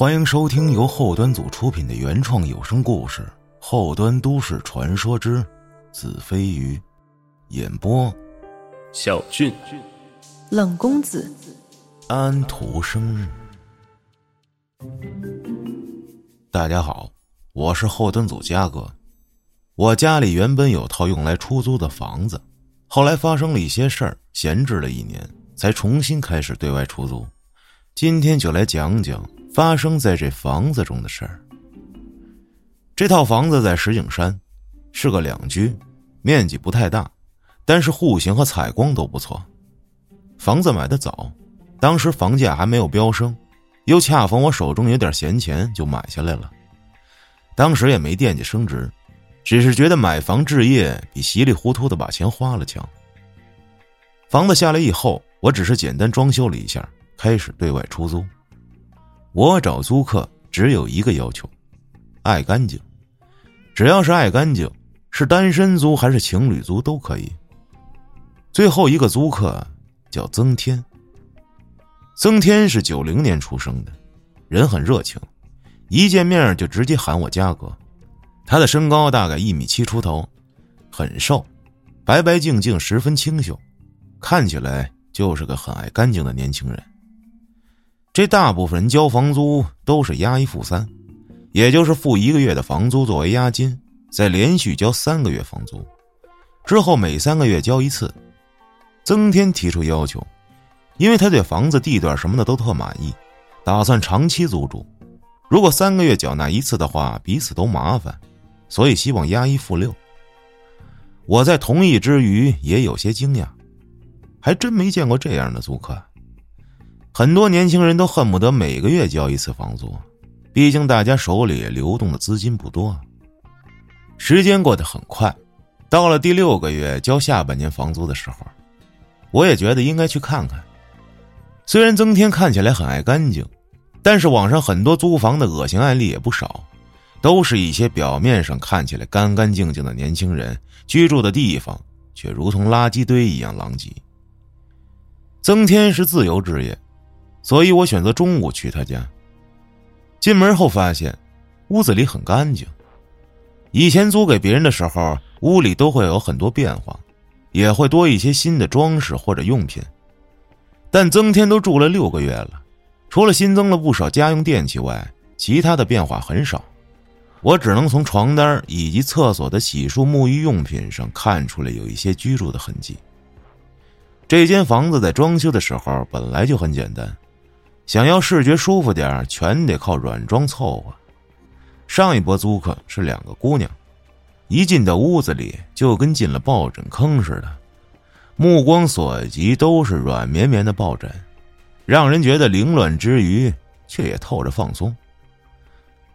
欢迎收听由后端组出品的原创有声故事《后端都市传说之子非鱼》，演播：小俊、冷公子、安徒生。大家好，我是后端组嘉哥。我家里原本有套用来出租的房子，后来发生了一些事儿，闲置了一年，才重新开始对外出租。今天就来讲讲。发生在这房子中的事儿。这套房子在石景山，是个两居，面积不太大，但是户型和采光都不错。房子买的早，当时房价还没有飙升，又恰逢我手中有点闲钱，就买下来了。当时也没惦记升值，只是觉得买房置业比稀里糊涂的把钱花了强。房子下来以后，我只是简单装修了一下，开始对外出租。我找租客只有一个要求，爱干净。只要是爱干净，是单身租还是情侣租都可以。最后一个租客叫曾天。曾天是九零年出生的，人很热情，一见面就直接喊我家哥。他的身高大概一米七出头，很瘦，白白净净，十分清秀，看起来就是个很爱干净的年轻人。这大部分人交房租都是押一付三，也就是付一个月的房租作为押金，再连续交三个月房租，之后每三个月交一次。曾天提出要求，因为他对房子地段什么的都特满意，打算长期租住。如果三个月缴纳一次的话，彼此都麻烦，所以希望押一付六。我在同意之余也有些惊讶，还真没见过这样的租客。很多年轻人都恨不得每个月交一次房租，毕竟大家手里流动的资金不多。时间过得很快，到了第六个月交下半年房租的时候，我也觉得应该去看看。虽然曾天看起来很爱干净，但是网上很多租房的恶心案例也不少，都是一些表面上看起来干干净净的年轻人居住的地方，却如同垃圾堆一样狼藉。曾天是自由职业。所以我选择中午去他家。进门后发现，屋子里很干净。以前租给别人的时候，屋里都会有很多变化，也会多一些新的装饰或者用品。但曾天都住了六个月了，除了新增了不少家用电器外，其他的变化很少。我只能从床单以及厕所的洗漱沐浴用品上看出来有一些居住的痕迹。这间房子在装修的时候本来就很简单。想要视觉舒服点全得靠软装凑合。上一波租客是两个姑娘，一进到屋子里就跟进了抱枕坑似的，目光所及都是软绵绵的抱枕，让人觉得凌乱之余，却也透着放松。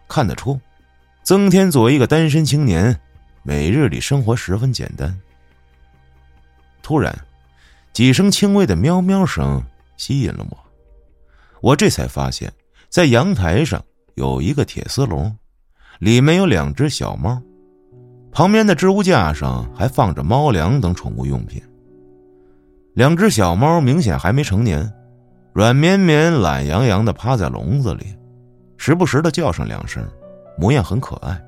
看得出，曾天作为一个单身青年，每日里生活十分简单。突然，几声轻微的喵喵声吸引了我。我这才发现，在阳台上有一个铁丝笼，里面有两只小猫，旁边的置物架上还放着猫粮等宠物用品。两只小猫明显还没成年，软绵绵、懒洋洋的趴在笼子里，时不时的叫上两声，模样很可爱。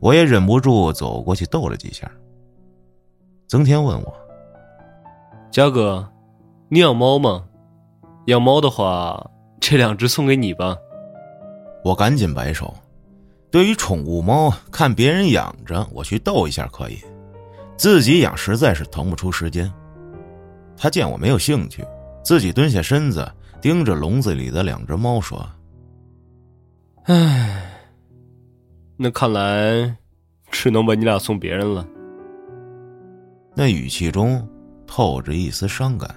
我也忍不住走过去逗了几下。曾天问我：“嘉哥，你养猫吗？”养猫的话，这两只送给你吧。我赶紧摆手。对于宠物猫，看别人养着，我去逗一下可以；自己养实在是腾不出时间。他见我没有兴趣，自己蹲下身子，盯着笼子里的两只猫说：“唉，那看来只能把你俩送别人了。”那语气中透着一丝伤感。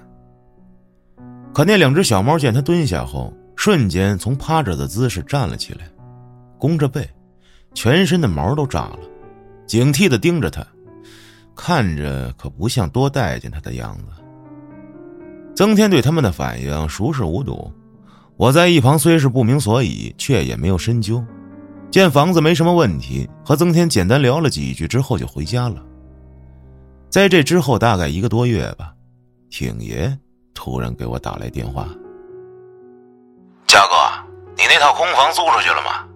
可那两只小猫见他蹲下后，瞬间从趴着的姿势站了起来，弓着背，全身的毛都炸了，警惕的盯着他，看着可不像多待见他的样子。曾天对他们的反应熟视无睹，我在一旁虽是不明所以，却也没有深究。见房子没什么问题，和曾天简单聊了几句之后就回家了。在这之后大概一个多月吧，挺爷。突然给我打来电话，嘉哥，你那套空房租出去了吗？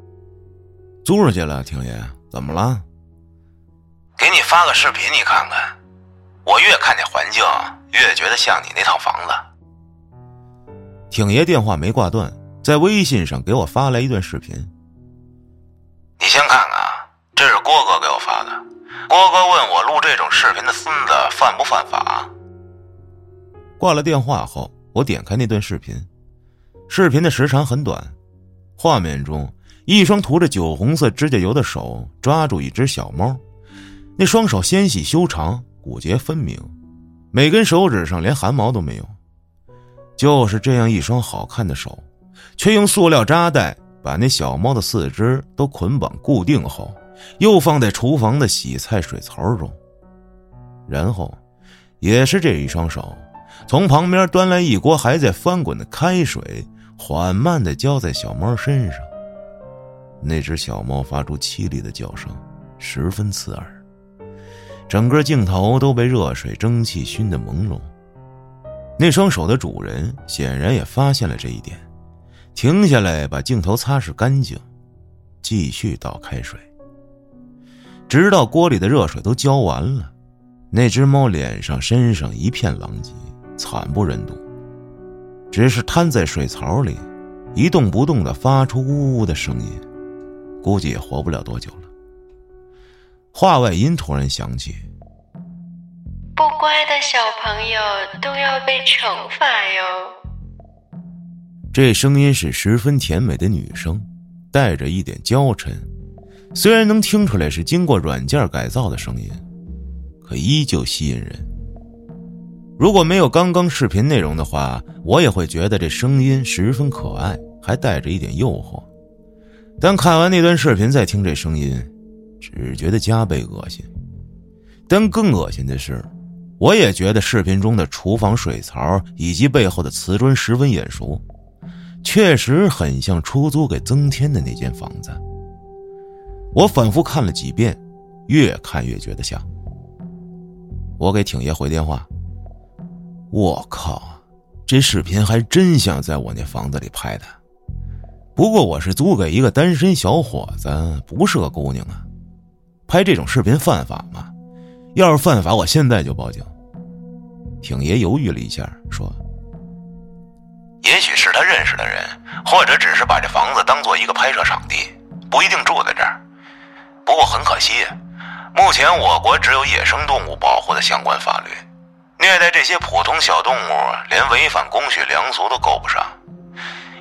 租出去了，挺爷，怎么了？给你发个视频，你看看。我越看这环境，越觉得像你那套房子。挺爷电话没挂断，在微信上给我发来一段视频。你先看看啊，这是郭哥给我发的。郭哥问我录这种视频的孙子犯不犯法？挂了电话后，我点开那段视频，视频的时长很短，画面中一双涂着酒红色指甲油的手抓住一只小猫，那双手纤细修长。骨节分明，每根手指上连汗毛都没有。就是这样一双好看的手，却用塑料扎带把那小猫的四肢都捆绑固定后，又放在厨房的洗菜水槽中。然后，也是这一双手，从旁边端来一锅还在翻滚的开水，缓慢的浇在小猫身上。那只小猫发出凄厉的叫声，十分刺耳。整个镜头都被热水蒸汽熏得朦胧。那双手的主人显然也发现了这一点，停下来把镜头擦拭干净，继续倒开水，直到锅里的热水都浇完了。那只猫脸上、身上一片狼藉，惨不忍睹，只是瘫在水槽里，一动不动的发出呜呜的声音，估计也活不了多久了。话外音突然响起：“不乖的小朋友都要被惩罚哟。”这声音是十分甜美的女声，带着一点娇嗔。虽然能听出来是经过软件改造的声音，可依旧吸引人。如果没有刚刚视频内容的话，我也会觉得这声音十分可爱，还带着一点诱惑。但看完那段视频再听这声音。只觉得加倍恶心，但更恶心的是，我也觉得视频中的厨房水槽以及背后的瓷砖十分眼熟，确实很像出租给曾天的那间房子。我反复看了几遍，越看越觉得像。我给挺爷回电话，我靠，这视频还真像在我那房子里拍的。不过我是租给一个单身小伙子，不是个姑娘啊。拍这种视频犯法吗？要是犯法，我现在就报警。挺爷犹豫了一下，说：“也许是他认识的人，或者只是把这房子当做一个拍摄场地，不一定住在这儿。不过很可惜，目前我国只有野生动物保护的相关法律，虐待这些普通小动物，连违反公序良俗都够不上。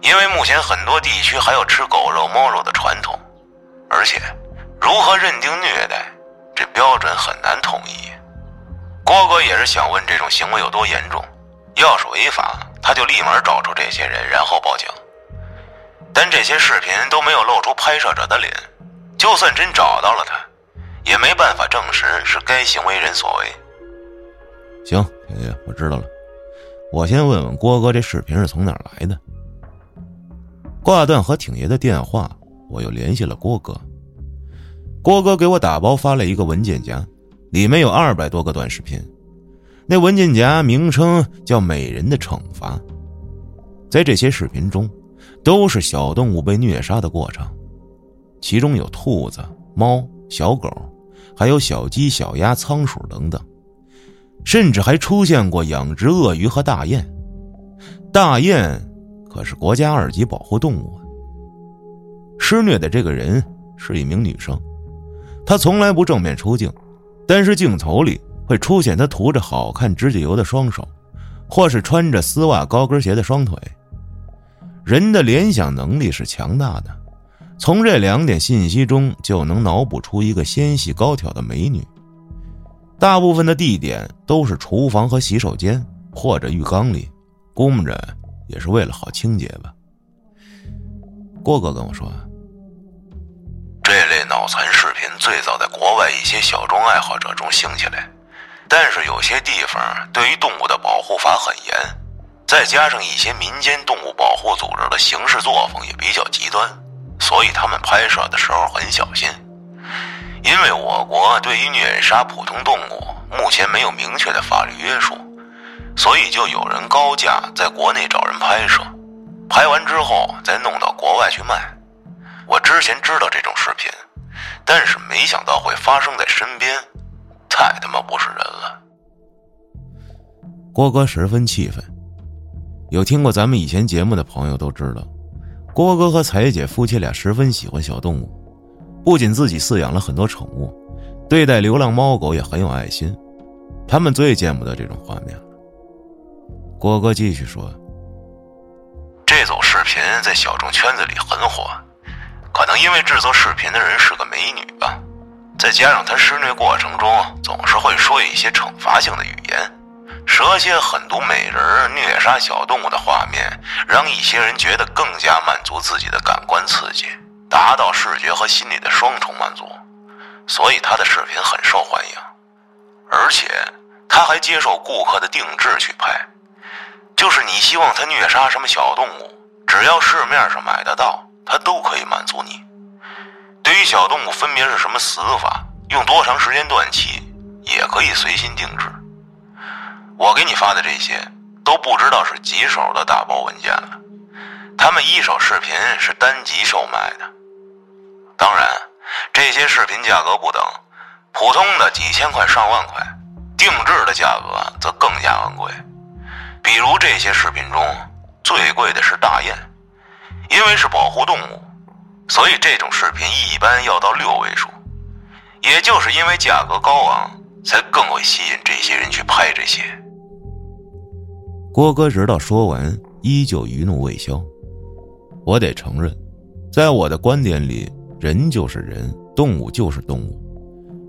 因为目前很多地区还有吃狗肉、猫肉的传统，而且……”如何认定虐待？这标准很难统一。郭哥也是想问这种行为有多严重，要是违法，他就立马找出这些人，然后报警。但这些视频都没有露出拍摄者的脸，就算真找到了他，也没办法证实是该行为人所为。行，爷爷，我知道了。我先问问郭哥，这视频是从哪儿来的？挂断和挺爷的电话，我又联系了郭哥。郭哥给我打包发了一个文件夹，里面有二百多个短视频。那文件夹名称叫《美人的惩罚》。在这些视频中，都是小动物被虐杀的过程，其中有兔子、猫、小狗，还有小鸡、小鸭、仓鼠等等，甚至还出现过养殖鳄鱼和大雁。大雁可是国家二级保护动物啊。施虐的这个人是一名女生。她从来不正面出镜，但是镜头里会出现她涂着好看指甲油的双手，或是穿着丝袜高跟鞋的双腿。人的联想能力是强大的，从这两点信息中就能脑补出一个纤细高挑的美女。大部分的地点都是厨房和洗手间或者浴缸里，估摸着也是为了好清洁吧。郭哥跟我说。这类脑残视频最早在国外一些小众爱好者中兴起来，但是有些地方对于动物的保护法很严，再加上一些民间动物保护组织的行事作风也比较极端，所以他们拍摄的时候很小心。因为我国对于虐杀普通动物目前没有明确的法律约束，所以就有人高价在国内找人拍摄，拍完之后再弄到国外去卖。我之前知道这种视频，但是没想到会发生在身边，太他妈不是人了。郭哥十分气愤。有听过咱们以前节目的朋友都知道，郭哥和彩姐夫妻俩十分喜欢小动物，不仅自己饲养了很多宠物，对待流浪猫狗也很有爱心。他们最见不得这种画面了。郭哥继续说：“这组视频在小众圈子里很火，可能因为制作视频的人是个美女吧，再加上她施虐过程中总是会说一些惩罚性的语言。”蛇蝎狠毒美人虐杀小动物的画面，让一些人觉得更加满足自己的感官刺激，达到视觉和心理的双重满足，所以他的视频很受欢迎。而且他还接受顾客的定制去拍，就是你希望他虐杀什么小动物，只要市面上买得到，他都可以满足你。对于小动物分别是什么死法，用多长时间断气，也可以随心定制。我给你发的这些都不知道是几手的打包文件了，他们一手视频是单集售卖的。当然，这些视频价格不等，普通的几千块上万块，定制的价格则更加昂贵。比如这些视频中最贵的是大雁，因为是保护动物，所以这种视频一般要到六位数。也就是因为价格高昂，才更会吸引这些人去拍这些。郭哥直到说完，依旧余怒未消。我得承认，在我的观点里，人就是人，动物就是动物，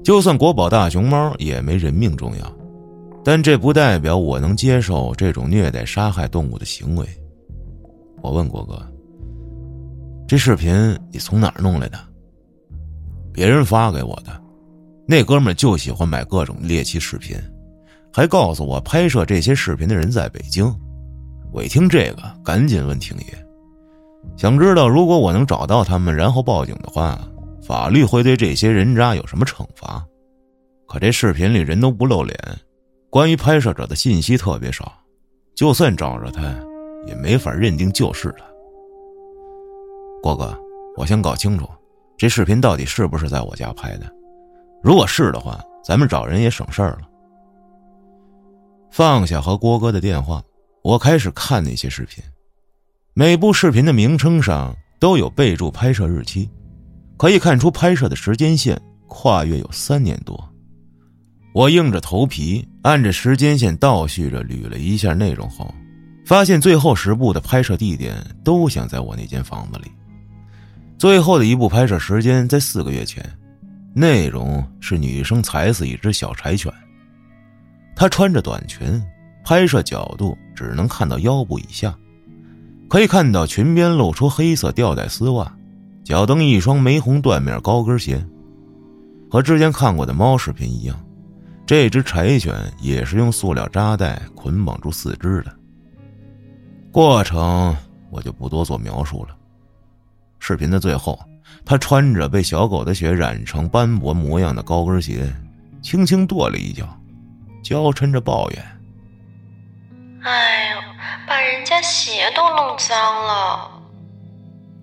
就算国宝大熊猫也没人命重要。但这不代表我能接受这种虐待、杀害动物的行为。我问郭哥：“这视频你从哪儿弄来的？”别人发给我的。那哥们就喜欢买各种猎奇视频。还告诉我拍摄这些视频的人在北京，我一听这个，赶紧问婷爷，想知道如果我能找到他们，然后报警的话，法律会对这些人渣有什么惩罚？可这视频里人都不露脸，关于拍摄者的信息特别少，就算找着他，也没法认定就是他。郭哥，我先搞清楚，这视频到底是不是在我家拍的？如果是的话，咱们找人也省事儿了。放下和郭哥的电话，我开始看那些视频。每部视频的名称上都有备注拍摄日期，可以看出拍摄的时间线跨越有三年多。我硬着头皮按着时间线倒叙着捋了一下内容后，发现最后十部的拍摄地点都想在我那间房子里。最后的一部拍摄时间在四个月前，内容是女生踩死一只小柴犬。她穿着短裙，拍摄角度只能看到腰部以下，可以看到裙边露出黑色吊带丝袜，脚蹬一双玫红缎面高跟鞋。和之前看过的猫视频一样，这只柴犬也是用塑料扎带捆绑住四肢的。过程我就不多做描述了。视频的最后，他穿着被小狗的血染成斑驳模样的高跟鞋，轻轻跺了一脚。娇嗔着抱怨：“哎呦，把人家鞋都弄脏了。”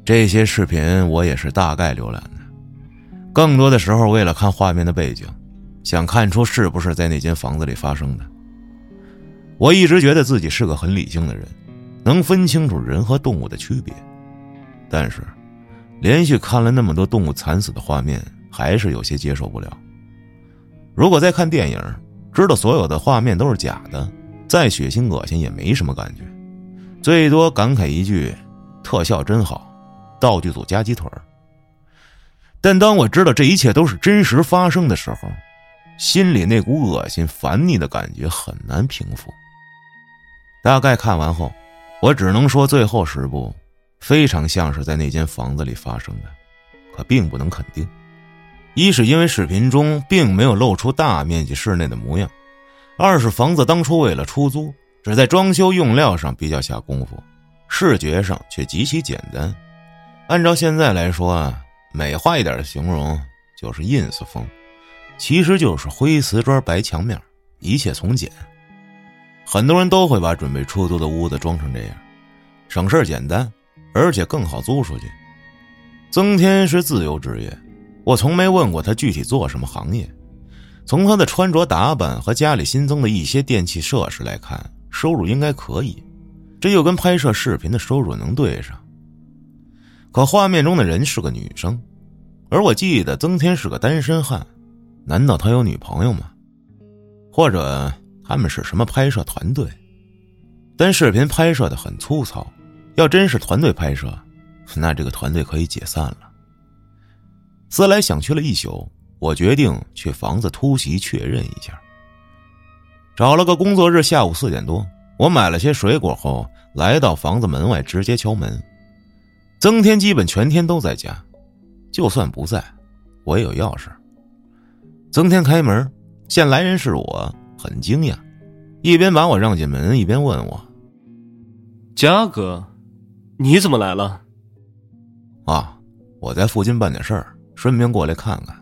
这些视频我也是大概浏览的，更多的时候为了看画面的背景，想看出是不是在那间房子里发生的。我一直觉得自己是个很理性的人，能分清楚人和动物的区别，但是连续看了那么多动物惨死的画面，还是有些接受不了。如果在看电影，知道所有的画面都是假的，再血腥恶心也没什么感觉，最多感慨一句：“特效真好，道具组加鸡腿儿但当我知道这一切都是真实发生的时候，心里那股恶心、烦腻的感觉很难平复。大概看完后，我只能说最后十部非常像是在那间房子里发生的，可并不能肯定。一是因为视频中并没有露出大面积室内的模样，二是房子当初为了出租，只在装修用料上比较下功夫，视觉上却极其简单。按照现在来说啊，美化一点的形容就是 ins 风，其实就是灰瓷砖白墙面，一切从简。很多人都会把准备出租的屋子装成这样，省事儿简单，而且更好租出去。曾天是自由职业，我从没问过他具体做什么行业。从他的穿着打扮和家里新增的一些电器设施来看，收入应该可以，这又跟拍摄视频的收入能对上。可画面中的人是个女生，而我记得曾天是个单身汉，难道他有女朋友吗？或者他们是什么拍摄团队？但视频拍摄的很粗糙，要真是团队拍摄，那这个团队可以解散了。思来想去了一宿。我决定去房子突袭确认一下。找了个工作日下午四点多，我买了些水果后，来到房子门外直接敲门。曾天基本全天都在家，就算不在，我也有钥匙。曾天开门，见来人是我，很惊讶，一边把我让进门，一边问我：“嘉哥，你怎么来了？”啊，我在附近办点事儿，顺便过来看看。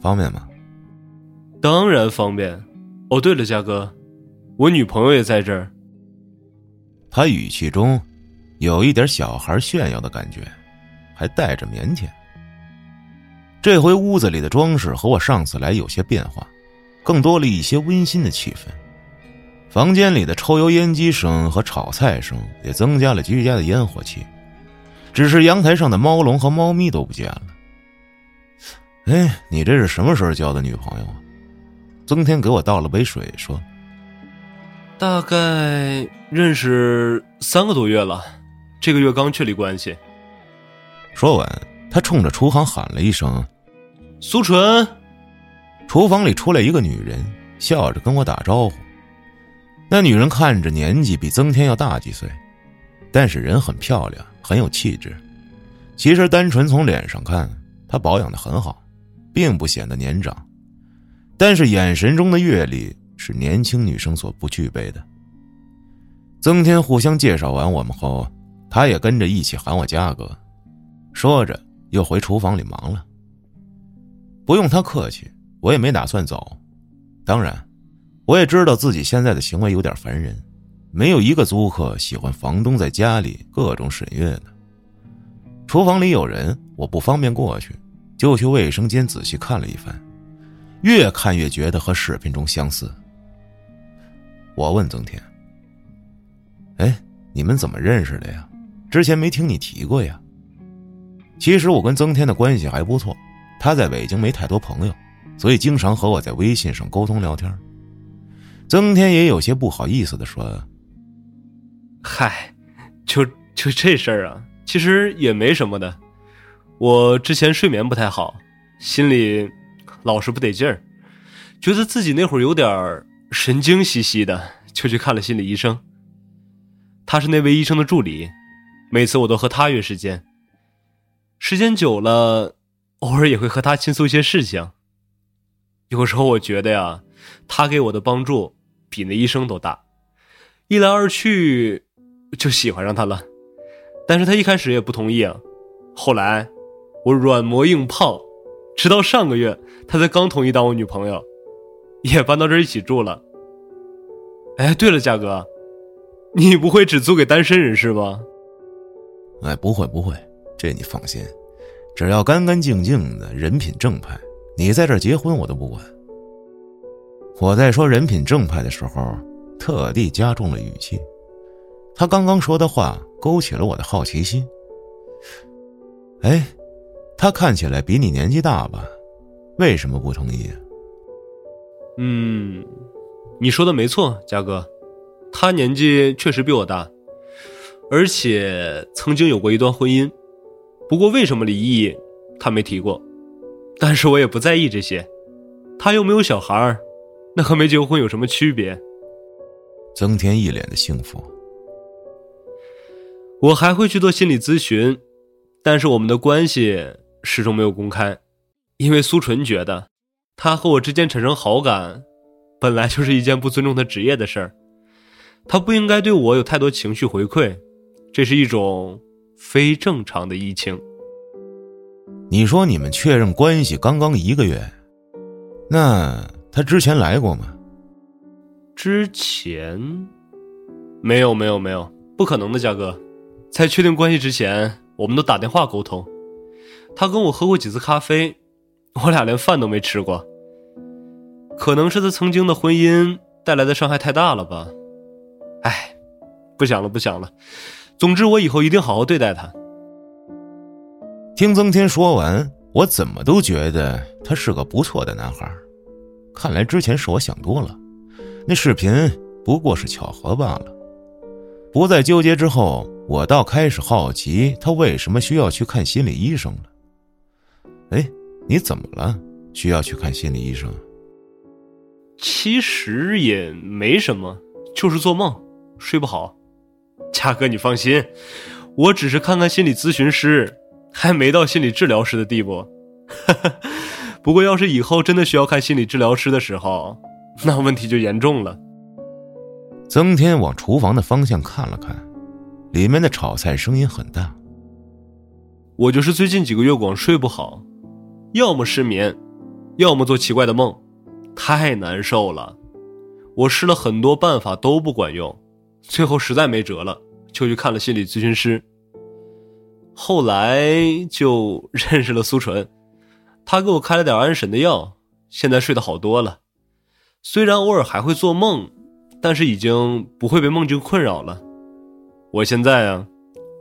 方便吗？当然方便。哦，对了，嘉哥，我女朋友也在这儿。他语气中有一点小孩炫耀的感觉，还带着腼腆。这回屋子里的装饰和我上次来有些变化，更多了一些温馨的气氛。房间里的抽油烟机声和炒菜声也增加了居家的烟火气，只是阳台上的猫笼和猫咪都不见了。哎，你这是什么时候交的女朋友啊？曾天给我倒了杯水，说：“大概认识三个多月了，这个月刚确立关系。”说完，他冲着厨房喊了一声：“苏纯！”厨房里出来一个女人，笑着跟我打招呼。那女人看着年纪比曾天要大几岁，但是人很漂亮，很有气质。其实单纯从脸上看，她保养的很好。并不显得年长，但是眼神中的阅历是年轻女生所不具备的。曾天互相介绍完我们后，他也跟着一起喊我嘉哥，说着又回厨房里忙了。不用他客气，我也没打算走。当然，我也知道自己现在的行为有点烦人，没有一个租客喜欢房东在家里各种审阅的。厨房里有人，我不方便过去。就去卫生间仔细看了一番，越看越觉得和视频中相似。我问曾天：“哎，你们怎么认识的呀？之前没听你提过呀。”其实我跟曾天的关系还不错，他在北京没太多朋友，所以经常和我在微信上沟通聊天。曾天也有些不好意思的说：“嗨，就就这事儿啊，其实也没什么的。”我之前睡眠不太好，心里老是不得劲儿，觉得自己那会儿有点儿神经兮兮的，就去看了心理医生。他是那位医生的助理，每次我都和他约时间。时间久了，偶尔也会和他倾诉一些事情。有时候我觉得呀，他给我的帮助比那医生都大，一来二去就喜欢上他了。但是他一开始也不同意啊，后来。我软磨硬泡，直到上个月，他才刚同意当我女朋友，也搬到这儿一起住了。哎，对了，嘉哥，你不会只租给单身人士吧？哎，不会不会，这你放心，只要干干净净的，人品正派，你在这儿结婚我都不管。我在说人品正派的时候，特地加重了语气，他刚刚说的话勾起了我的好奇心。哎。他看起来比你年纪大吧？为什么不同意？嗯，你说的没错，嘉哥，他年纪确实比我大，而且曾经有过一段婚姻，不过为什么离异，他没提过。但是我也不在意这些，他又没有小孩那和没结婚有什么区别？曾天一脸的幸福。我还会去做心理咨询，但是我们的关系。始终没有公开，因为苏纯觉得，他和我之间产生好感，本来就是一件不尊重他职业的事儿，他不应该对我有太多情绪回馈，这是一种非正常的疫情。你说你们确认关系刚刚一个月，那他之前来过吗？之前，没有没有没有，不可能的，嘉哥，在确定关系之前，我们都打电话沟通。他跟我喝过几次咖啡，我俩连饭都没吃过。可能是他曾经的婚姻带来的伤害太大了吧？哎，不想了，不想了。总之，我以后一定好好对待他。听曾天说完，我怎么都觉得他是个不错的男孩。看来之前是我想多了，那视频不过是巧合罢了。不再纠结之后，我倒开始好奇他为什么需要去看心理医生了。哎，你怎么了？需要去看心理医生？其实也没什么，就是做梦睡不好。嘉哥，你放心，我只是看看心理咨询师，还没到心理治疗师的地步。不过，要是以后真的需要看心理治疗师的时候，那问题就严重了。曾天往厨房的方向看了看，里面的炒菜声音很大。我就是最近几个月光睡不好。要么失眠，要么做奇怪的梦，太难受了。我试了很多办法都不管用，最后实在没辙了，就去看了心理咨询师。后来就 认识了苏纯，他给我开了点安神的药，现在睡得好多了。虽然偶尔还会做梦，但是已经不会被梦境困扰了。我现在啊，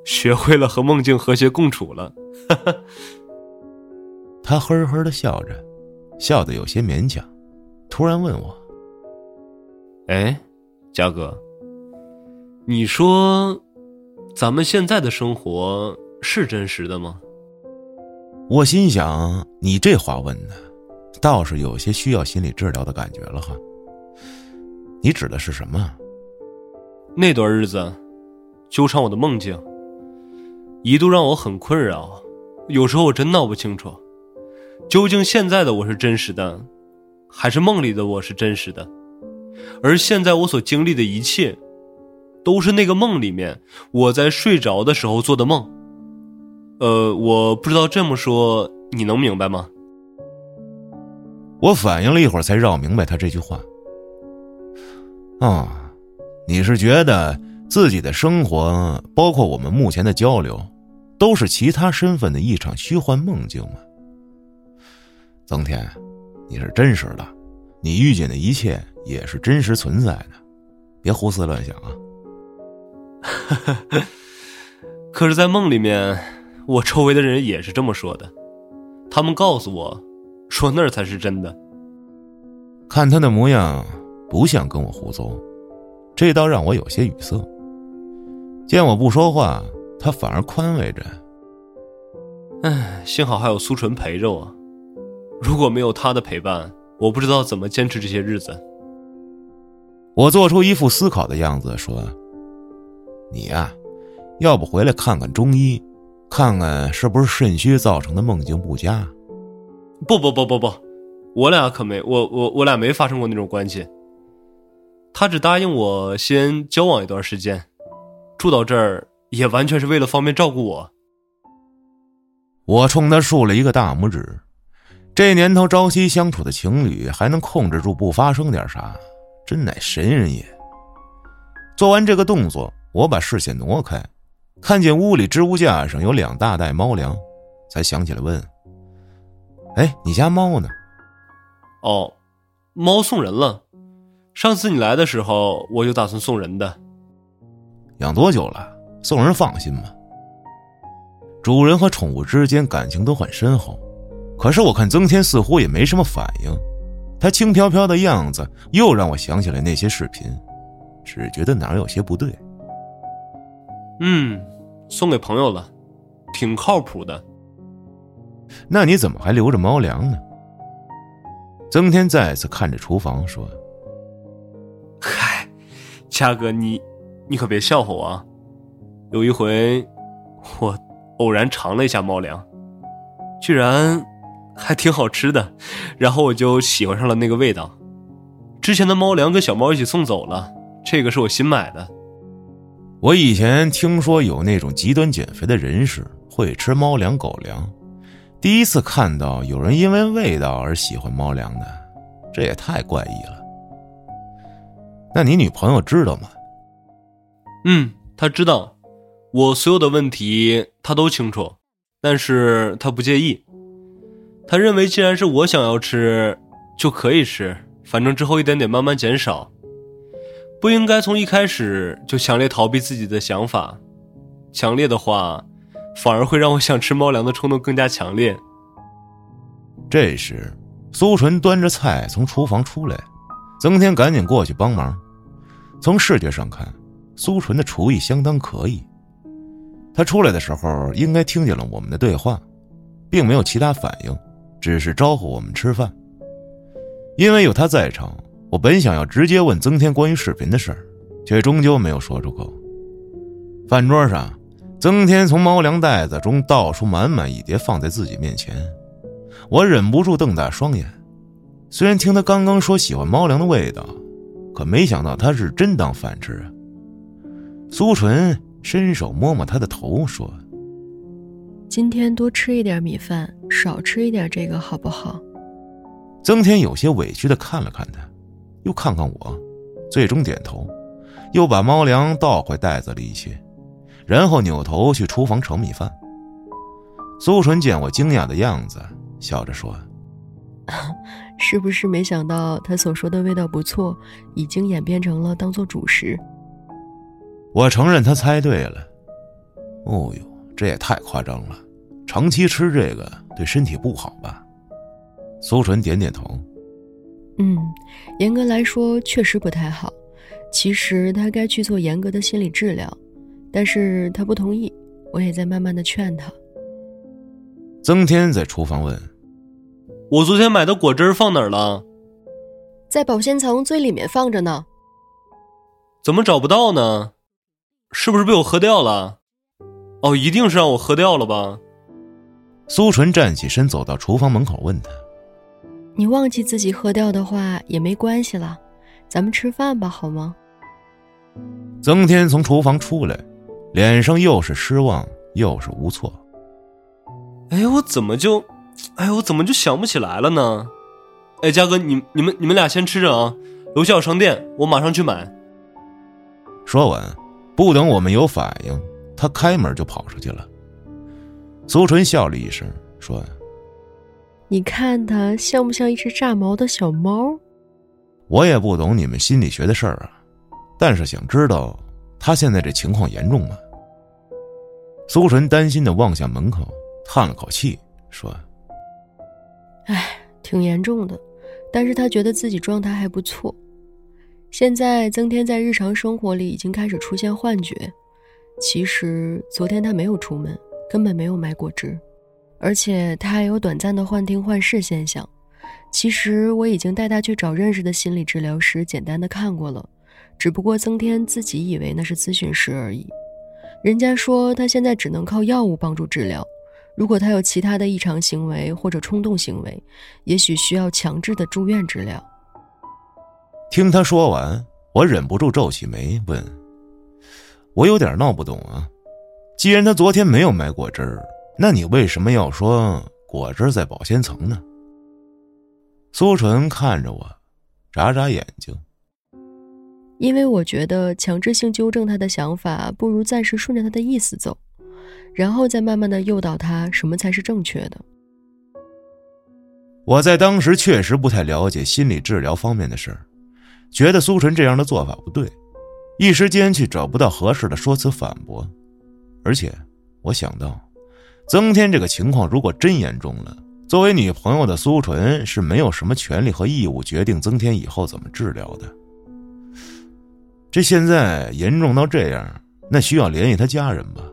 学会了和梦境和谐共处了。哈哈。他呵呵的笑着，笑得有些勉强，突然问我：“哎，嘉哥，你说，咱们现在的生活是真实的吗？”我心想，你这话问的，倒是有些需要心理治疗的感觉了哈。你指的是什么？那段日子，纠缠我的梦境，一度让我很困扰，有时候我真闹不清楚。究竟现在的我是真实的，还是梦里的我是真实的？而现在我所经历的一切，都是那个梦里面我在睡着的时候做的梦。呃，我不知道这么说你能明白吗？我反应了一会儿才绕明白他这句话。啊，你是觉得自己的生活，包括我们目前的交流，都是其他身份的一场虚幻梦境吗？曾天，你是真实的，你遇见的一切也是真实存在的，别胡思乱想啊！可是，在梦里面，我周围的人也是这么说的，他们告诉我，说那儿才是真的。看他的模样，不像跟我胡诌，这倒让我有些语塞。见我不说话，他反而宽慰着：“唉，幸好还有苏纯陪着我。”如果没有他的陪伴，我不知道怎么坚持这些日子。我做出一副思考的样子说：“你呀，要不回来看看中医，看看是不是肾虚造成的梦境不佳？”不不不不不，我俩可没我我我俩没发生过那种关系。他只答应我先交往一段时间，住到这儿也完全是为了方便照顾我。我冲他竖了一个大拇指。这年头，朝夕相处的情侣还能控制住不发生点啥，真乃神人也。做完这个动作，我把视线挪开，看见屋里置物架上有两大袋猫粮，才想起来问：“哎，你家猫呢？”“哦，猫送人了。上次你来的时候，我就打算送人的。养多久了？送人放心吗？主人和宠物之间感情都很深厚。”可是我看曾天似乎也没什么反应，他轻飘飘的样子又让我想起来那些视频，只觉得哪儿有些不对。嗯，送给朋友了，挺靠谱的。那你怎么还留着猫粮呢？曾天再次看着厨房说：“嗨，嘉哥，你你可别笑话我啊！有一回，我偶然尝了一下猫粮，居然……”还挺好吃的，然后我就喜欢上了那个味道。之前的猫粮跟小猫一起送走了，这个是我新买的。我以前听说有那种极端减肥的人士会吃猫粮、狗粮，第一次看到有人因为味道而喜欢猫粮的，这也太怪异了。那你女朋友知道吗？嗯，她知道。我所有的问题她都清楚，但是她不介意。他认为既然是我想要吃，就可以吃，反正之后一点点慢慢减少，不应该从一开始就强烈逃避自己的想法。强烈的话，反而会让我想吃猫粮的冲动更加强烈。这时，苏纯端着菜从厨房出来，曾天赶紧过去帮忙。从视觉上看，苏纯的厨艺相当可以。他出来的时候应该听见了我们的对话，并没有其他反应，只是招呼我们吃饭。因为有他在场，我本想要直接问曾天关于视频的事儿，却终究没有说出口。饭桌上，曾天从猫粮袋子中倒出满满一碟，放在自己面前。我忍不住瞪大双眼。虽然听他刚刚说喜欢猫粮的味道，可没想到他是真当饭吃啊。苏纯。伸手摸摸他的头，说：“今天多吃一点米饭，少吃一点这个，好不好？”曾天有些委屈的看了看他，又看看我，最终点头，又把猫粮倒回袋子里一些，然后扭头去厨房盛米饭。苏纯见我惊讶的样子，笑着说：“ 是不是没想到他所说的味道不错，已经演变成了当做主食？”我承认他猜对了。哦呦，这也太夸张了！长期吃这个对身体不好吧？苏纯点点头。嗯，严格来说确实不太好。其实他该去做严格的心理治疗，但是他不同意。我也在慢慢的劝他。曾天在厨房问：“我昨天买的果汁放哪儿了？”在保鲜层最里面放着呢。怎么找不到呢？是不是被我喝掉了？哦，一定是让我喝掉了吧。苏纯站起身，走到厨房门口，问他：“你忘记自己喝掉的话也没关系了，咱们吃饭吧，好吗？”曾天从厨房出来，脸上又是失望又是无措。哎，我怎么就，哎，我怎么就想不起来了呢？哎，嘉哥，你你们你们俩先吃着啊，楼下有商店，我马上去买。说完。不等我们有反应，他开门就跑出去了。苏纯笑了一声，说：“你看他像不像一只炸毛的小猫？”我也不懂你们心理学的事儿啊，但是想知道他现在这情况严重吗？苏纯担心的望向门口，叹了口气，说：“哎，挺严重的，但是他觉得自己状态还不错。”现在曾天在日常生活里已经开始出现幻觉，其实昨天他没有出门，根本没有买果汁，而且他还有短暂的幻听幻视现象。其实我已经带他去找认识的心理治疗师，简单的看过了，只不过曾天自己以为那是咨询师而已。人家说他现在只能靠药物帮助治疗，如果他有其他的异常行为或者冲动行为，也许需要强制的住院治疗。听他说完，我忍不住皱起眉问：“我有点闹不懂啊，既然他昨天没有买果汁那你为什么要说果汁在保鲜层呢？”苏纯看着我，眨眨眼睛。因为我觉得强制性纠正他的想法，不如暂时顺着他的意思走，然后再慢慢的诱导他什么才是正确的。我在当时确实不太了解心理治疗方面的事儿。觉得苏纯这样的做法不对，一时间却找不到合适的说辞反驳，而且我想到，增添这个情况如果真严重了，作为女朋友的苏纯是没有什么权利和义务决定增添以后怎么治疗的。这现在严重到这样，那需要联系他家人吧？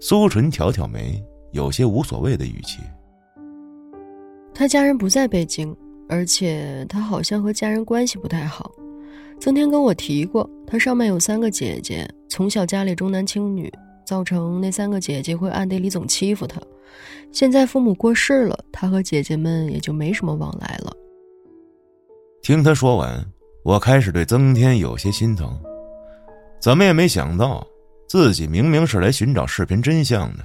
苏纯挑挑眉，有些无所谓的语气：“他家人不在北京。”而且他好像和家人关系不太好，曾天跟我提过，他上面有三个姐姐，从小家里重男轻女，造成那三个姐姐会暗地里总欺负他。现在父母过世了，他和姐姐们也就没什么往来了。听他说完，我开始对曾天有些心疼，怎么也没想到，自己明明是来寻找视频真相的，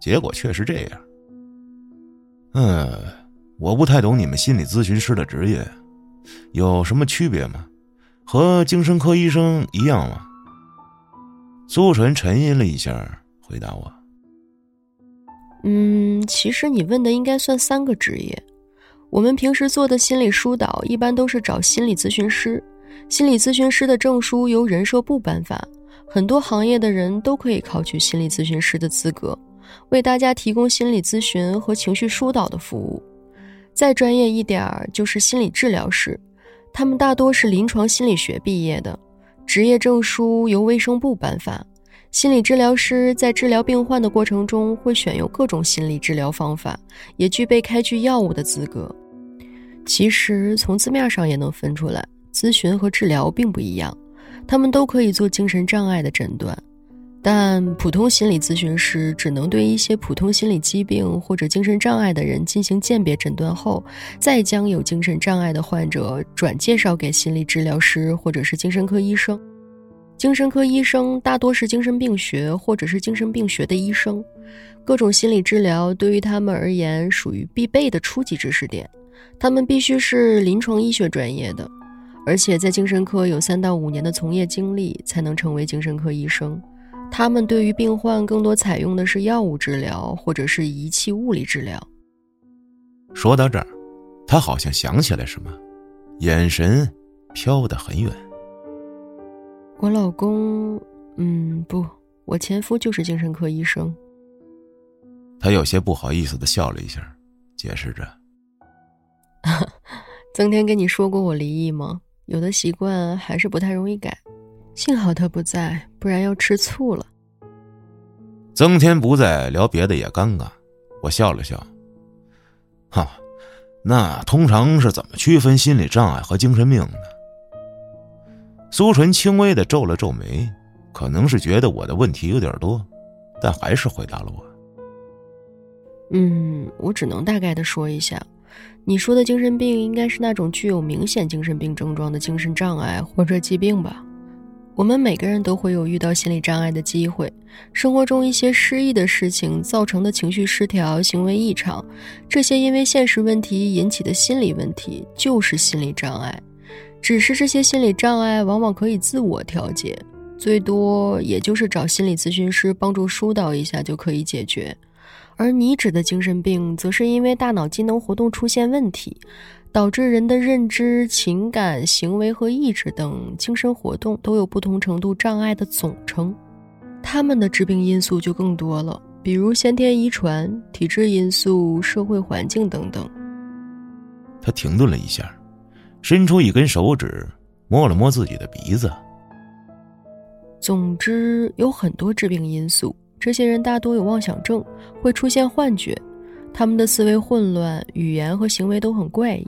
结果却是这样。嗯。我不太懂你们心理咨询师的职业，有什么区别吗？和精神科医生一样吗？苏纯沉吟了一下，回答我：“嗯，其实你问的应该算三个职业。我们平时做的心理疏导，一般都是找心理咨询师。心理咨询师的证书由人社部颁发，很多行业的人都可以考取心理咨询师的资格，为大家提供心理咨询和情绪疏导的服务。再专业一点儿，就是心理治疗师，他们大多是临床心理学毕业的，职业证书由卫生部颁发。”心理治疗师在治疗病患的过程中，会选用各种心理治疗方法，也具备开具药物的资格。其实从字面上也能分出来，咨询和治疗并不一样，他们都可以做精神障碍的诊断，但普通心理咨询师只能对一些普通心理疾病或者精神障碍的人进行鉴别诊断后，再将有精神障碍的患者转介绍给心理治疗师或者是精神科医生。精神科医生大多是精神病学或者是精神病学的医生，各种心理治疗对于他们而言属于必备的初级知识点。他们必须是临床医学专业的，而且在精神科有三到五年的从业经历才能成为精神科医生。他们对于病患更多采用的是药物治疗或者是仪器物理治疗。说到这儿，他好像想起来什么，眼神飘得很远。我老公，嗯，不，我前夫就是精神科医生。他有些不好意思的笑了一下，解释着：“ 曾天跟你说过我离异吗？有的习惯还是不太容易改。幸好他不在，不然要吃醋了。”曾天不在，聊别的也尴尬。我笑了笑：“哈，那通常是怎么区分心理障碍和精神病呢？”苏纯轻微的皱了皱眉，可能是觉得我的问题有点多，但还是回答了我：“嗯，我只能大概的说一下，你说的精神病应该是那种具有明显精神病症状的精神障碍或者疾病吧？我们每个人都会有遇到心理障碍的机会，生活中一些失意的事情造成的情绪失调、行为异常，这些因为现实问题引起的心理问题，就是心理障碍。”只是这些心理障碍往往可以自我调节，最多也就是找心理咨询师帮助疏导一下就可以解决。而你指的精神病，则是因为大脑机能活动出现问题，导致人的认知、情感、行为和意志等精神活动都有不同程度障碍的总称。他们的致病因素就更多了，比如先天遗传、体质因素、社会环境等等。他停顿了一下。伸出一根手指，摸了摸自己的鼻子。总之，有很多致病因素。这些人大多有妄想症，会出现幻觉，他们的思维混乱，语言和行为都很怪异，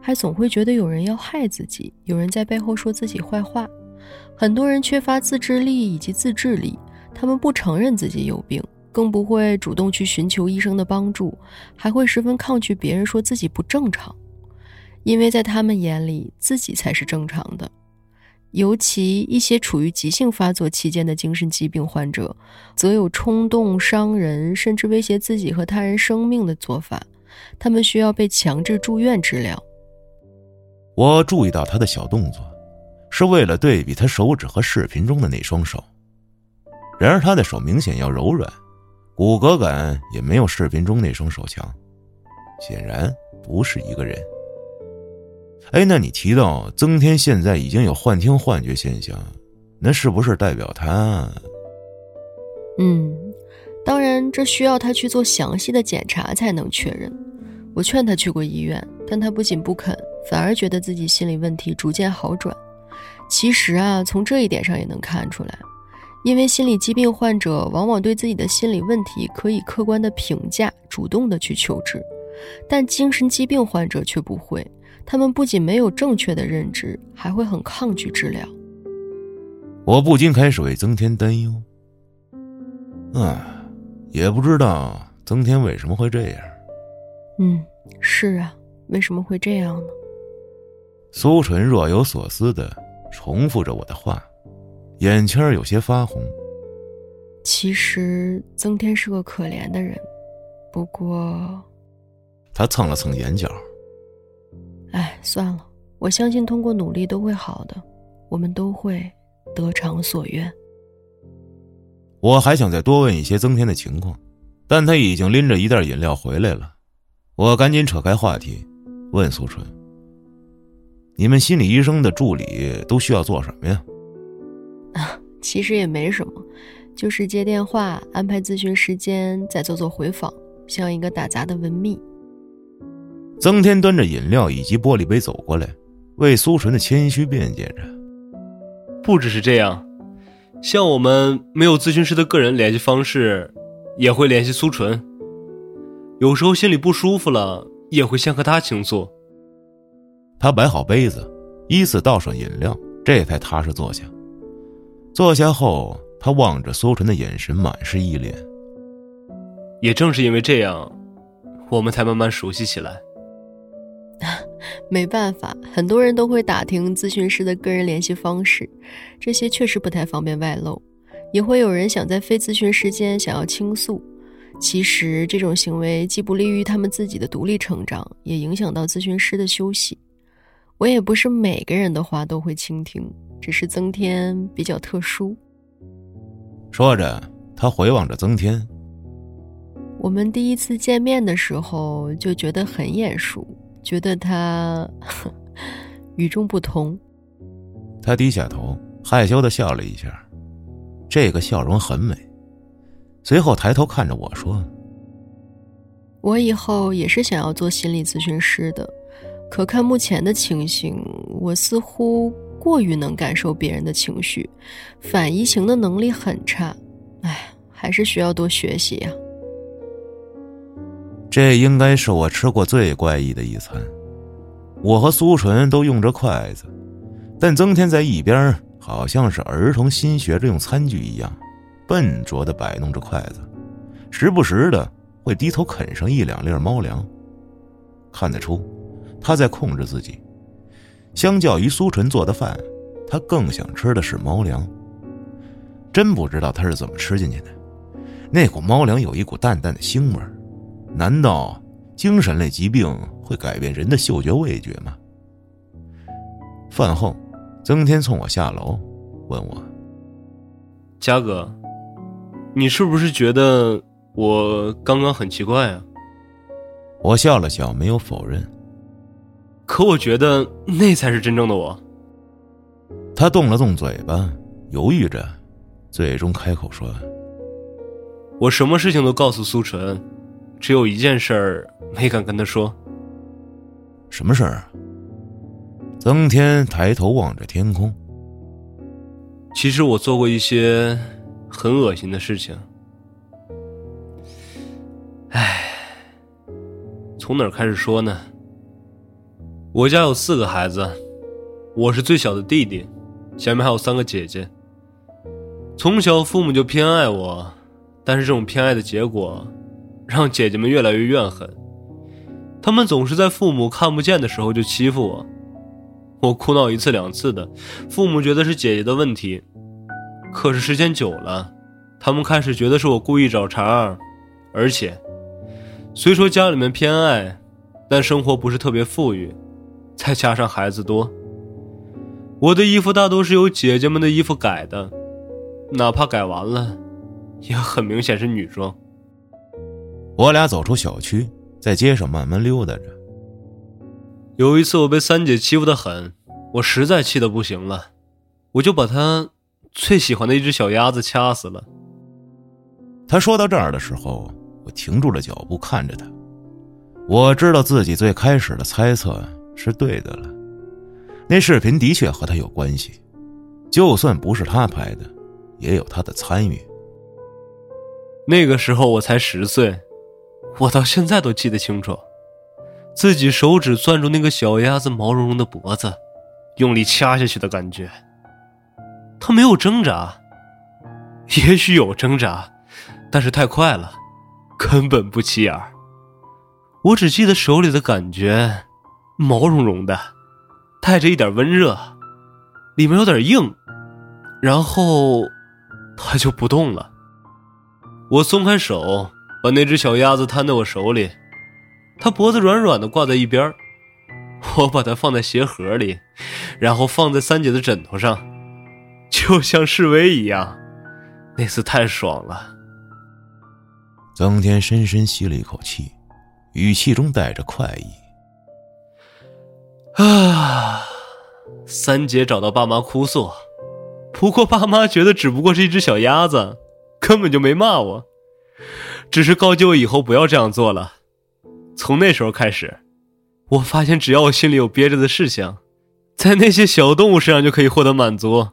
还总会觉得有人要害自己，有人在背后说自己坏话。很多人缺乏自制力以及自制力，他们不承认自己有病，更不会主动去寻求医生的帮助，还会十分抗拒别人说自己不正常。因为在他们眼里，自己才是正常的。尤其一些处于急性发作期间的精神疾病患者，则有冲动伤人，甚至威胁自己和他人生命的做法。他们需要被强制住院治疗。我注意到他的小动作，是为了对比他手指和视频中的那双手。然而，他的手明显要柔软，骨骼感也没有视频中那双手强。显然，不是一个人。哎，那你提到曾天现在已经有幻听、幻觉现象，那是不是代表他？嗯，当然，这需要他去做详细的检查才能确认。我劝他去过医院，但他不仅不肯，反而觉得自己心理问题逐渐好转。其实啊，从这一点上也能看出来，因为心理疾病患者往往对自己的心理问题可以客观的评价，主动的去求治，但精神疾病患者却不会。他们不仅没有正确的认知，还会很抗拒治疗。我不禁开始为曾天担忧。唉，也不知道曾天为什么会这样。嗯，是啊，为什么会这样呢？苏纯若有所思的重复着我的话，眼圈有些发红。其实曾天是个可怜的人，不过，他蹭了蹭眼角。哎，算了，我相信通过努力都会好的，我们都会得偿所愿。我还想再多问一些增添的情况，但他已经拎着一袋饮料回来了。我赶紧扯开话题，问苏纯：“你们心理医生的助理都需要做什么呀？”啊，其实也没什么，就是接电话、安排咨询时间，再做做回访，像一个打杂的文秘。曾天端着饮料以及玻璃杯走过来，为苏纯的谦虚辩解着：“不只是这样。”像我们没有咨询师的个人联系方式，也会联系苏纯。有时候心里不舒服了，也会先和他倾诉。他摆好杯子，依次倒上饮料，这才踏实坐下。坐下后，他望着苏纯的眼神满是依恋。也正是因为这样，我们才慢慢熟悉起来。没办法，很多人都会打听咨询师的个人联系方式，这些确实不太方便外露。也会有人想在非咨询时间想要倾诉，其实这种行为既不利于他们自己的独立成长，也影响到咨询师的休息。我也不是每个人的话都会倾听，只是增添比较特殊。说着，他回望着增添。我们第一次见面的时候就觉得很眼熟。觉得他 与众不同。他低下头，害羞的笑了一下，这个笑容很美。随后抬头看着我说：“我以后也是想要做心理咨询师的，可看目前的情形，我似乎过于能感受别人的情绪，反移情的能力很差。哎，还是需要多学习呀。”这应该是我吃过最怪异的一餐。我和苏纯都用着筷子，但曾天在一边好像是儿童新学着用餐具一样，笨拙的摆弄着筷子，时不时的会低头啃上一两粒猫粮。看得出，他在控制自己。相较于苏纯做的饭，他更想吃的是猫粮。真不知道他是怎么吃进去的，那股猫粮有一股淡淡的腥味儿。难道精神类疾病会改变人的嗅觉味觉吗？饭后，曾天送我下楼，问我：“嘉哥，你是不是觉得我刚刚很奇怪啊？”我笑了笑，没有否认。可我觉得那才是真正的我。他动了动嘴巴，犹豫着，最终开口说：“我什么事情都告诉苏纯。”只有一件事儿没敢跟他说。什么事儿？啊曾天抬头望着天空。其实我做过一些很恶心的事情。唉，从哪儿开始说呢？我家有四个孩子，我是最小的弟弟，前面还有三个姐姐。从小父母就偏爱我，但是这种偏爱的结果。让姐姐们越来越怨恨，他们总是在父母看不见的时候就欺负我，我哭闹一次两次的，父母觉得是姐姐的问题，可是时间久了，他们开始觉得是我故意找茬，而且，虽说家里面偏爱，但生活不是特别富裕，再加上孩子多，我的衣服大多是由姐姐们的衣服改的，哪怕改完了，也很明显是女装。我俩走出小区，在街上慢慢溜达着。有一次，我被三姐欺负的很，我实在气得不行了，我就把她最喜欢的一只小鸭子掐死了。他说到这儿的时候，我停住了脚步，看着他。我知道自己最开始的猜测是对的了，那视频的确和他有关系，就算不是他拍的，也有他的参与。那个时候我才十岁。我到现在都记得清楚，自己手指攥住那个小鸭子毛茸茸的脖子，用力掐下去的感觉。它没有挣扎，也许有挣扎，但是太快了，根本不起眼我只记得手里的感觉，毛茸茸的，带着一点温热，里面有点硬，然后它就不动了。我松开手。把那只小鸭子摊在我手里，它脖子软软的挂在一边 我把它放在鞋盒里，然后放在三姐的枕头上，就像示威一样。那次太爽了。曾天深深吸了一口气，语气中带着快意。啊，三姐找到爸妈哭诉，不过爸妈觉得只不过是一只小鸭子，根本就没骂我，只是告诫我以后不要这样做了。从那时候开始，我发现只要我心里有憋着的事情，在那些小动物身上就可以获得满足，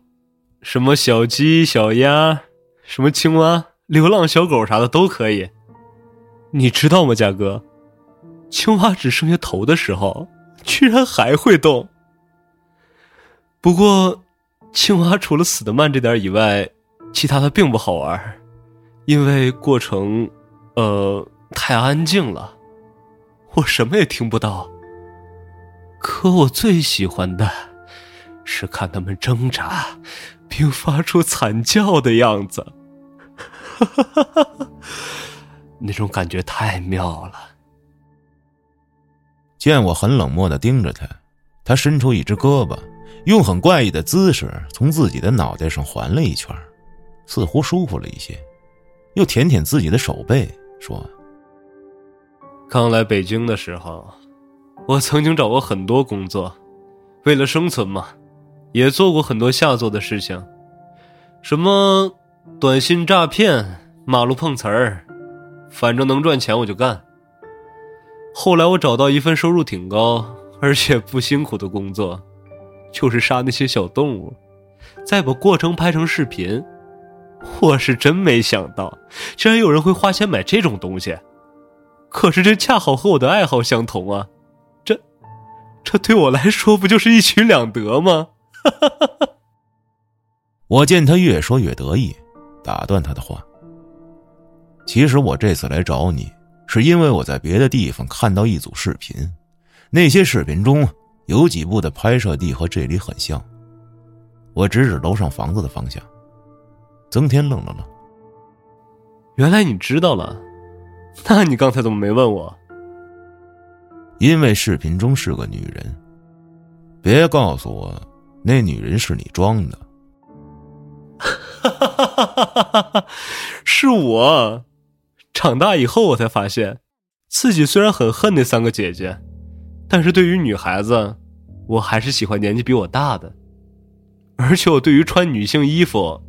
什么小鸡、小鸭，什么青蛙、流浪小狗啥的都可以。你知道吗，嘉哥？青蛙只剩下头的时候。居然还会动。不过，青蛙除了死的慢这点以外，其他的并不好玩，因为过程，呃，太安静了，我什么也听不到。可我最喜欢的，是看他们挣扎，并发出惨叫的样子，哈哈哈哈那种感觉太妙了。见我很冷漠的盯着他，他伸出一只胳膊，用很怪异的姿势从自己的脑袋上环了一圈，似乎舒服了一些，又舔舔自己的手背，说：“刚来北京的时候，我曾经找过很多工作，为了生存嘛，也做过很多下作的事情，什么短信诈骗、马路碰瓷儿，反正能赚钱我就干。”后来我找到一份收入挺高而且不辛苦的工作，就是杀那些小动物，再把过程拍成视频。我是真没想到，居然有人会花钱买这种东西。可是这恰好和我的爱好相同啊！这，这对我来说不就是一举两得吗？我见他越说越得意，打断他的话。其实我这次来找你。是因为我在别的地方看到一组视频，那些视频中有几部的拍摄地和这里很像。我指指楼上房子的方向。曾天愣了愣。原来你知道了，那你刚才怎么没问我？因为视频中是个女人。别告诉我，那女人是你装的。哈哈哈哈哈哈！是我。长大以后，我才发现，自己虽然很恨那三个姐姐，但是对于女孩子，我还是喜欢年纪比我大的。而且我对于穿女性衣服，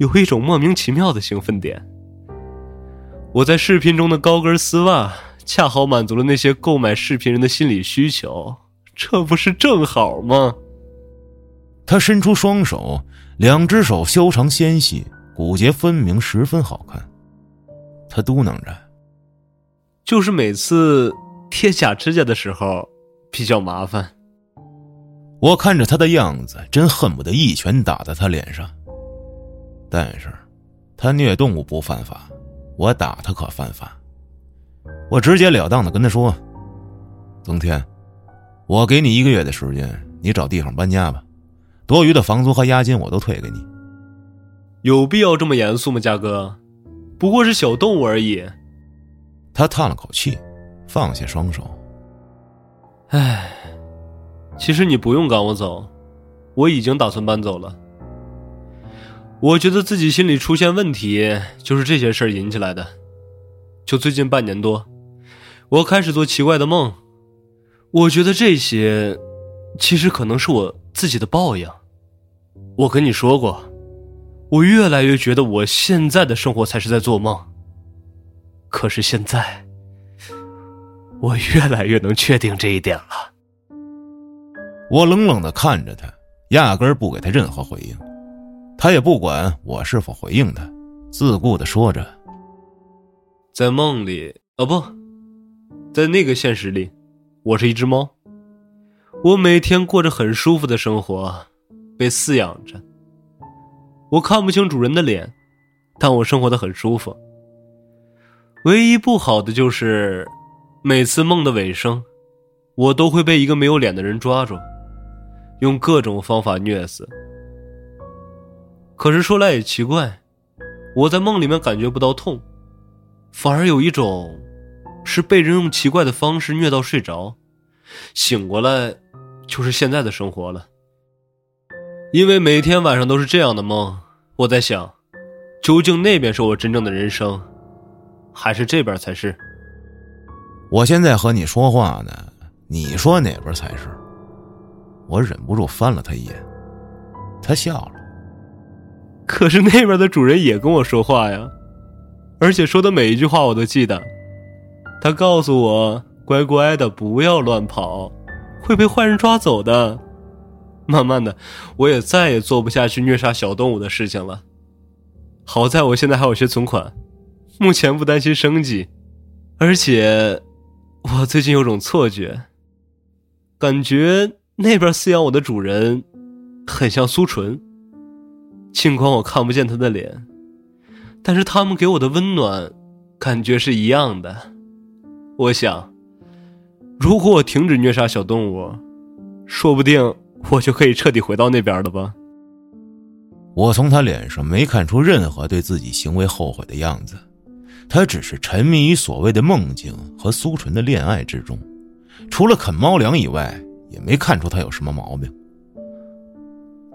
有一种莫名其妙的兴奋点。我在视频中的高跟丝袜，恰好满足了那些购买视频人的心理需求，这不是正好吗？他伸出双手，两只手修长纤细，骨节分明，十分好看。他嘟囔着：“就是每次贴假指甲的时候比较麻烦。”我看着他的样子，真恨不得一拳打在他脸上。但是，他虐动物不犯法，我打他可犯法。我直截了当的跟他说：“曾天，我给你一个月的时间，你找地方搬家吧，多余的房租和押金我都退给你。”有必要这么严肃吗，嘉哥？不过是小动物而已。他叹了口气，放下双手。唉，其实你不用赶我走，我已经打算搬走了。我觉得自己心里出现问题，就是这些事儿引起来的。就最近半年多，我开始做奇怪的梦。我觉得这些，其实可能是我自己的报应。我跟你说过。我越来越觉得我现在的生活才是在做梦。可是现在，我越来越能确定这一点了。我冷冷的看着他，压根儿不给他任何回应。他也不管我是否回应他，自顾的说着：“在梦里，哦不，在那个现实里，我是一只猫。我每天过着很舒服的生活，被饲养着。”我看不清主人的脸，但我生活的很舒服。唯一不好的就是，每次梦的尾声，我都会被一个没有脸的人抓住，用各种方法虐死。可是说来也奇怪，我在梦里面感觉不到痛，反而有一种，是被人用奇怪的方式虐到睡着，醒过来，就是现在的生活了。因为每天晚上都是这样的梦，我在想，究竟那边是我真正的人生，还是这边才是？我现在和你说话呢，你说哪边才是？我忍不住翻了他一眼，他笑了。可是那边的主人也跟我说话呀，而且说的每一句话我都记得。他告诉我，乖乖的不要乱跑，会被坏人抓走的。慢慢的，我也再也做不下去虐杀小动物的事情了。好在我现在还有些存款，目前不担心生计。而且，我最近有种错觉，感觉那边饲养我的主人很像苏纯。尽管我看不见他的脸，但是他们给我的温暖感觉是一样的。我想，如果我停止虐杀小动物，说不定我就可以彻底回到那边了吧。我从他脸上没看出任何对自己行为后悔的样子，他只是沉迷于所谓的梦境和苏纯的恋爱之中，除了啃猫粮以外，也没看出他有什么毛病。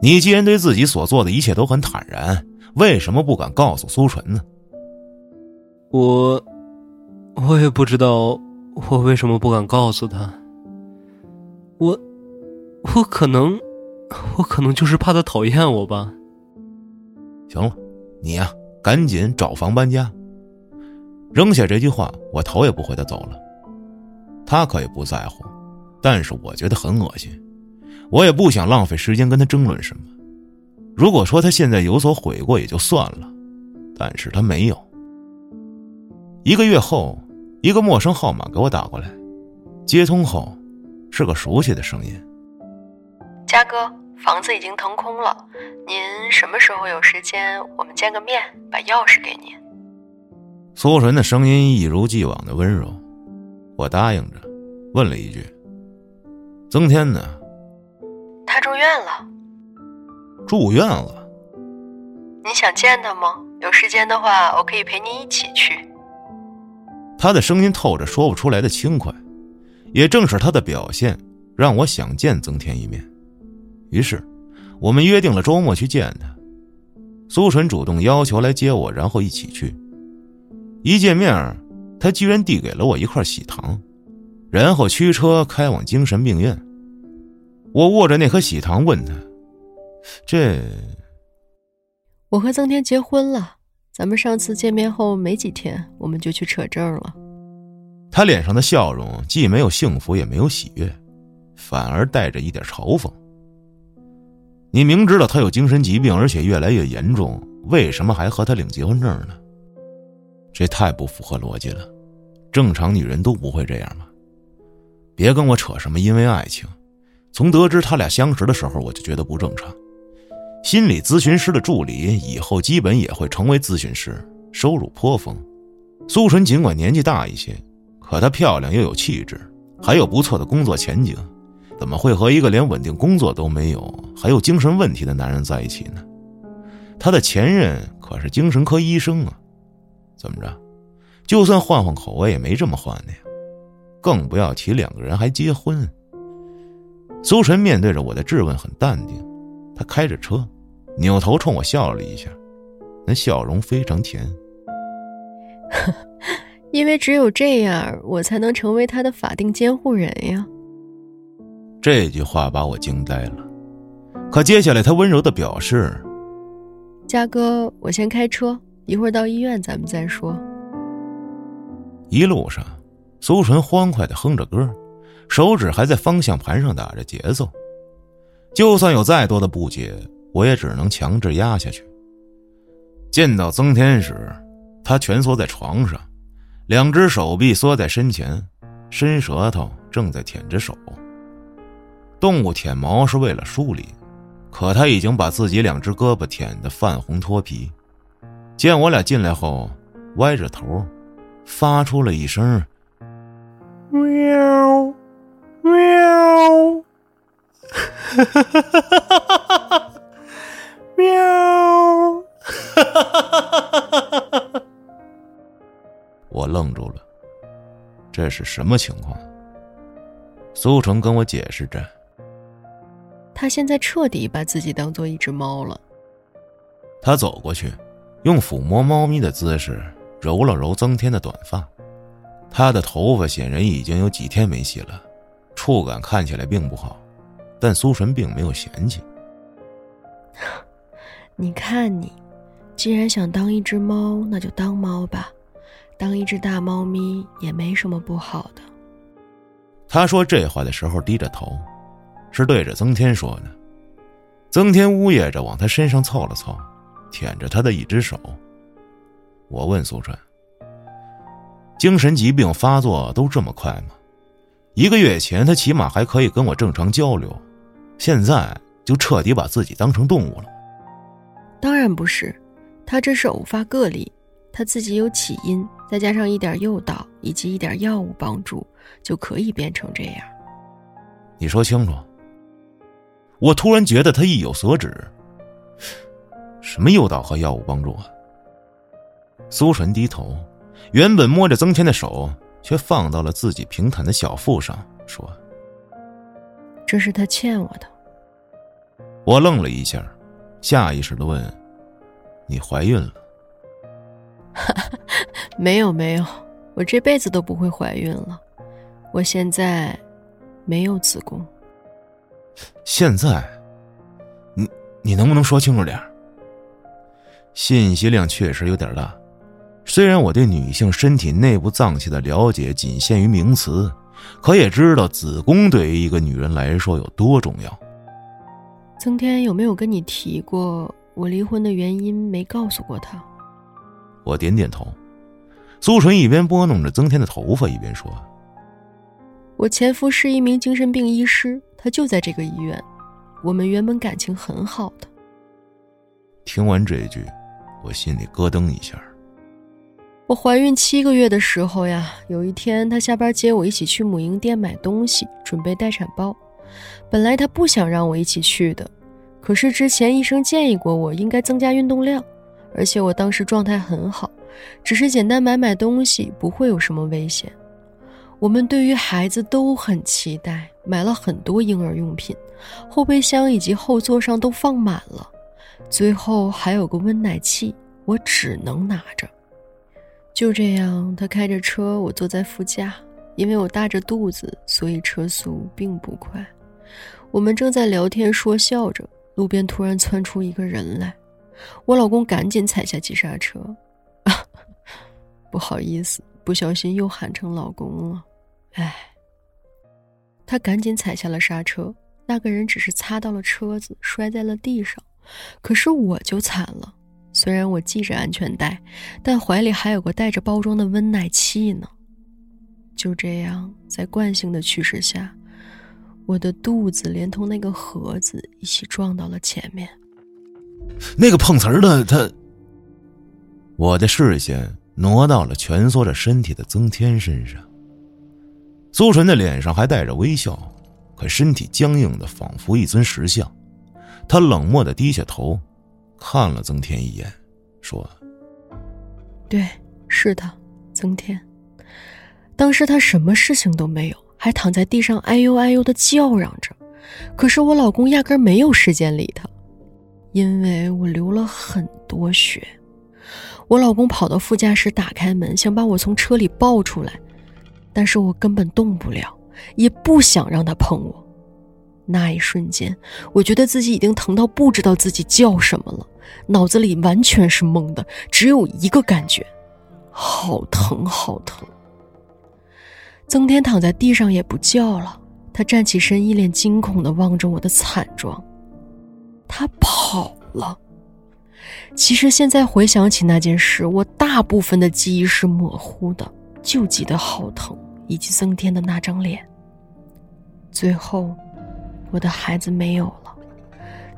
你既然对自己所做的一切都很坦然，为什么不敢告诉苏纯呢？我，我也不知道我为什么不敢告诉他。我，我可能，我可能就是怕他讨厌我吧。行了，你呀，赶紧找房搬家。扔下这句话，我头也不回的走了。他可以不在乎，但是我觉得很恶心。我也不想浪费时间跟他争论什么。如果说他现在有所悔过也就算了，但是他没有。一个月后，一个陌生号码给我打过来，接通后，是个熟悉的声音：“嘉哥，房子已经腾空了，您什么时候有时间，我们见个面，把钥匙给您。”苏纯的声音一如既往的温柔，我答应着，问了一句：“曾天呢？”他住院了，住院了。你想见他吗？有时间的话，我可以陪你一起去。他的声音透着说不出来的轻快，也正是他的表现，让我想见曾天一面。于是，我们约定了周末去见他。苏纯主动要求来接我，然后一起去。一见面，他居然递给了我一块喜糖，然后驱车开往精神病院。我握着那颗喜糖，问他：“这……我和曾天结婚了。咱们上次见面后没几天，我们就去扯证了。”他脸上的笑容既没有幸福，也没有喜悦，反而带着一点嘲讽。你明知道他有精神疾病，而且越来越严重，为什么还和他领结婚证呢？这太不符合逻辑了。正常女人都不会这样吧！别跟我扯什么因为爱情。从得知他俩相识的时候，我就觉得不正常。心理咨询师的助理以后基本也会成为咨询师，收入颇丰。苏纯尽管年纪大一些，可她漂亮又有气质，还有不错的工作前景，怎么会和一个连稳定工作都没有、还有精神问题的男人在一起呢？她的前任可是精神科医生啊！怎么着？就算换换口味，也没这么换的呀！更不要提两个人还结婚。苏晨面对着我的质问很淡定，他开着车，扭头冲我笑了一下，那笑容非常甜。因为只有这样，我才能成为他的法定监护人呀。这句话把我惊呆了，可接下来他温柔的表示：“嘉哥，我先开车，一会儿到医院咱们再说。”一路上，苏纯欢快的哼着歌。手指还在方向盘上打着节奏，就算有再多的不解，我也只能强制压下去。见到曾天时，他蜷缩在床上，两只手臂缩在身前，伸舌头正在舔着手。动物舔毛是为了梳理，可他已经把自己两只胳膊舔得泛红脱皮。见我俩进来后，歪着头，发出了一声“”。喵，喵，哈哈哈哈哈哈！我愣住了，这是什么情况？苏成跟我解释着，他现在彻底把自己当做一只猫了。他走过去，用抚摸猫咪的姿势揉了揉增添的短发。他的头发显然已经有几天没洗了，触感看起来并不好，但苏纯并没有嫌弃。你看你，既然想当一只猫，那就当猫吧，当一只大猫咪也没什么不好的。他说这话的时候低着头，是对着曾天说的。曾天呜咽着往他身上凑了凑，舔着他的一只手。我问苏纯。精神疾病发作都这么快吗？一个月前他起码还可以跟我正常交流，现在就彻底把自己当成动物了。当然不是，他这是偶发个例，他自己有起因，再加上一点诱导以及一点药物帮助，就可以变成这样。你说清楚。我突然觉得他意有所指。什么诱导和药物帮助啊？苏纯低头。原本摸着曾天的手，却放到了自己平坦的小腹上，说：“这是他欠我的。”我愣了一下，下意识的问：“你怀孕了？”“ 没有，没有，我这辈子都不会怀孕了。我现在没有子宫。”“现在？你你能不能说清楚点信息量确实有点大。虽然我对女性身体内部脏器的了解仅限于名词，可也知道子宫对于一个女人来说有多重要。曾天有没有跟你提过我离婚的原因？没告诉过他。我点点头。苏纯一边拨弄着曾天的头发，一边说：“我前夫是一名精神病医师，他就在这个医院。我们原本感情很好的。”听完这句，我心里咯噔一下。我怀孕七个月的时候呀，有一天他下班接我一起去母婴店买东西，准备待产包。本来他不想让我一起去的，可是之前医生建议过我应该增加运动量，而且我当时状态很好，只是简单买买东西不会有什么危险。我们对于孩子都很期待，买了很多婴儿用品，后备箱以及后座上都放满了，最后还有个温奶器，我只能拿着。就这样，他开着车，我坐在副驾。因为我大着肚子，所以车速并不快。我们正在聊天说笑着，路边突然窜出一个人来，我老公赶紧踩下急刹车。不好意思，不小心又喊成老公了。唉，他赶紧踩下了刹车。那个人只是擦到了车子，摔在了地上，可是我就惨了。虽然我系着安全带，但怀里还有个带着包装的温奶器呢。就这样，在惯性的驱使下，我的肚子连同那个盒子一起撞到了前面。那个碰瓷儿的他，我的视线挪到了蜷缩着身体的曾天身上。苏纯的脸上还带着微笑，可身体僵硬的仿佛一尊石像。他冷漠的低下头。看了曾天一眼，说：“对，是他，曾天。当时他什么事情都没有，还躺在地上哎呦哎呦的叫嚷着。可是我老公压根没有时间理他，因为我流了很多血。我老公跑到副驾驶，打开门，想把我从车里抱出来，但是我根本动不了，也不想让他碰我。”那一瞬间，我觉得自己已经疼到不知道自己叫什么了，脑子里完全是懵的，只有一个感觉：好疼，好疼。曾天躺在地上也不叫了，他站起身，一脸惊恐的望着我的惨状。他跑了。其实现在回想起那件事，我大部分的记忆是模糊的，就记得好疼，以及曾天的那张脸。最后。我的孩子没有了，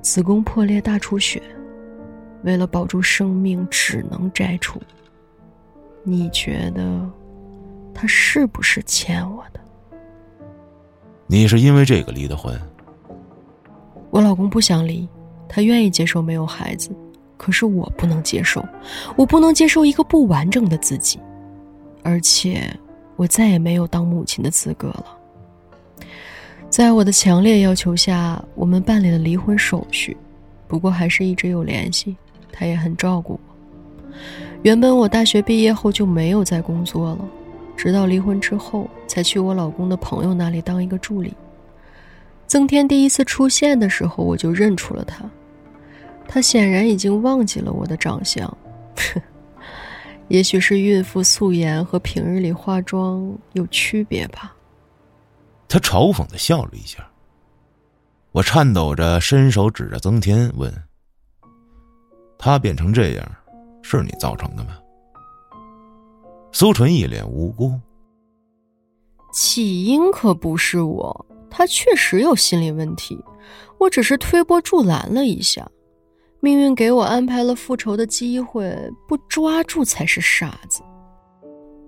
子宫破裂大出血，为了保住生命，只能摘除。你觉得他是不是欠我的？你是因为这个离的婚？我老公不想离，他愿意接受没有孩子，可是我不能接受，我不能接受一个不完整的自己，而且我再也没有当母亲的资格了。在我的强烈要求下，我们办理了离婚手续，不过还是一直有联系。他也很照顾我。原本我大学毕业后就没有再工作了，直到离婚之后才去我老公的朋友那里当一个助理。曾天第一次出现的时候，我就认出了他。他显然已经忘记了我的长相，也许是孕妇素颜和平日里化妆有区别吧。他嘲讽的笑了一下。我颤抖着伸手指着曾天问：“他变成这样，是你造成的吗？”苏纯一脸无辜：“起因可不是我。”他确实有心理问题，我只是推波助澜了一下。命运给我安排了复仇的机会，不抓住才是傻子。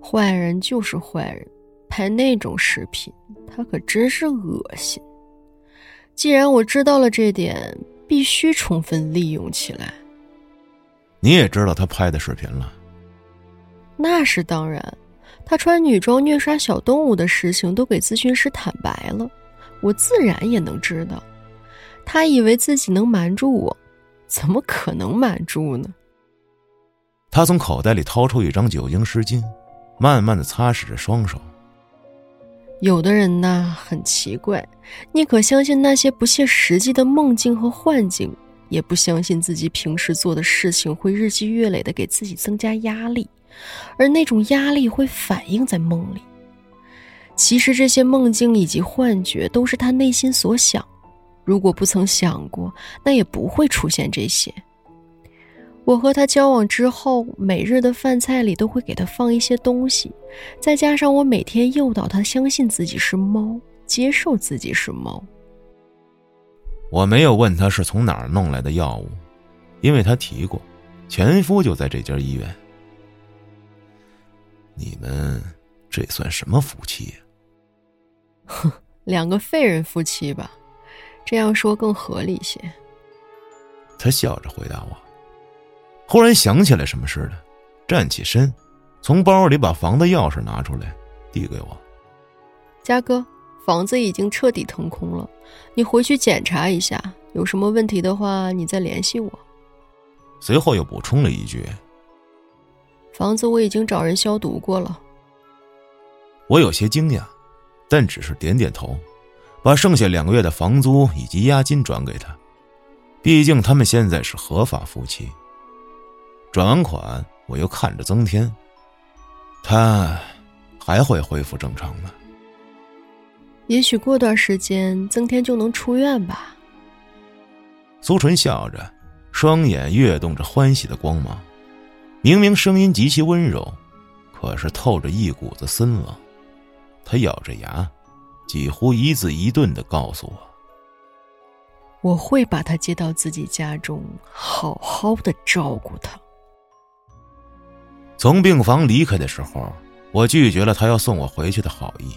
坏人就是坏人，拍那种视频，他可真是恶心。既然我知道了这点，必须充分利用起来。你也知道他拍的视频了？那是当然，他穿女装虐杀小动物的事情都给咨询师坦白了。我自然也能知道，他以为自己能瞒住我，怎么可能瞒住呢？他从口袋里掏出一张酒精湿巾，慢慢的擦拭着双手。有的人呢，很奇怪，宁可相信那些不切实际的梦境和幻境，也不相信自己平时做的事情会日积月累的给自己增加压力，而那种压力会反映在梦里。其实这些梦境以及幻觉都是他内心所想，如果不曾想过，那也不会出现这些。我和他交往之后，每日的饭菜里都会给他放一些东西，再加上我每天诱导他相信自己是猫，接受自己是猫。我没有问他是从哪儿弄来的药物，因为他提过，前夫就在这家医院。你们这算什么夫妻呀？哼，两个废人夫妻吧，这样说更合理些。他笑着回答我，忽然想起来什么似的，站起身，从包里把房子钥匙拿出来，递给我。嘉哥，房子已经彻底腾空了，你回去检查一下，有什么问题的话，你再联系我。随后又补充了一句：“房子我已经找人消毒过了。”我有些惊讶。但只是点点头，把剩下两个月的房租以及押金转给他。毕竟他们现在是合法夫妻。转完款，我又看着曾天，他还会恢复正常的？也许过段时间，曾天就能出院吧。苏纯笑着，双眼跃动着欢喜的光芒。明明声音极其温柔，可是透着一股子森冷。他咬着牙，几乎一字一顿的告诉我：“我会把他接到自己家中，好好的照顾他。”从病房离开的时候，我拒绝了他要送我回去的好意。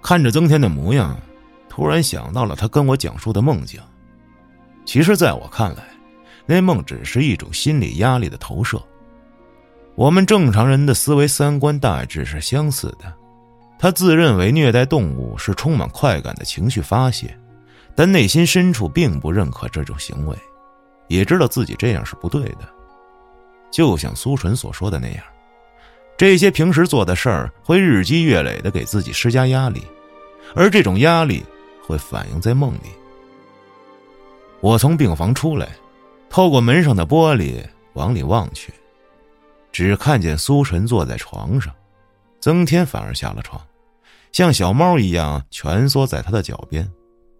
看着曾天的模样，突然想到了他跟我讲述的梦境。其实，在我看来，那梦只是一种心理压力的投射。我们正常人的思维三观大致是相似的。他自认为虐待动物是充满快感的情绪发泄，但内心深处并不认可这种行为，也知道自己这样是不对的。就像苏纯所说的那样，这些平时做的事儿会日积月累的给自己施加压力，而这种压力会反映在梦里。我从病房出来，透过门上的玻璃往里望去，只看见苏纯坐在床上，曾天反而下了床。像小猫一样蜷缩在他的脚边，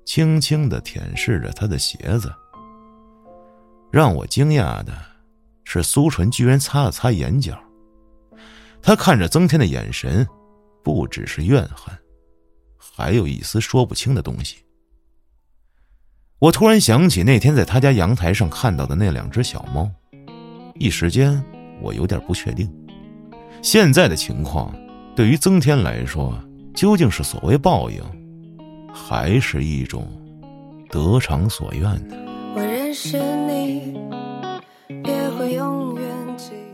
轻轻的舔舐着他的鞋子。让我惊讶的是，苏纯居然擦了擦眼角。他看着曾天的眼神，不只是怨恨，还有一丝说不清的东西。我突然想起那天在他家阳台上看到的那两只小猫，一时间我有点不确定，现在的情况对于曾天来说。究竟是所谓报应，还是一种得偿所愿呢？我认识你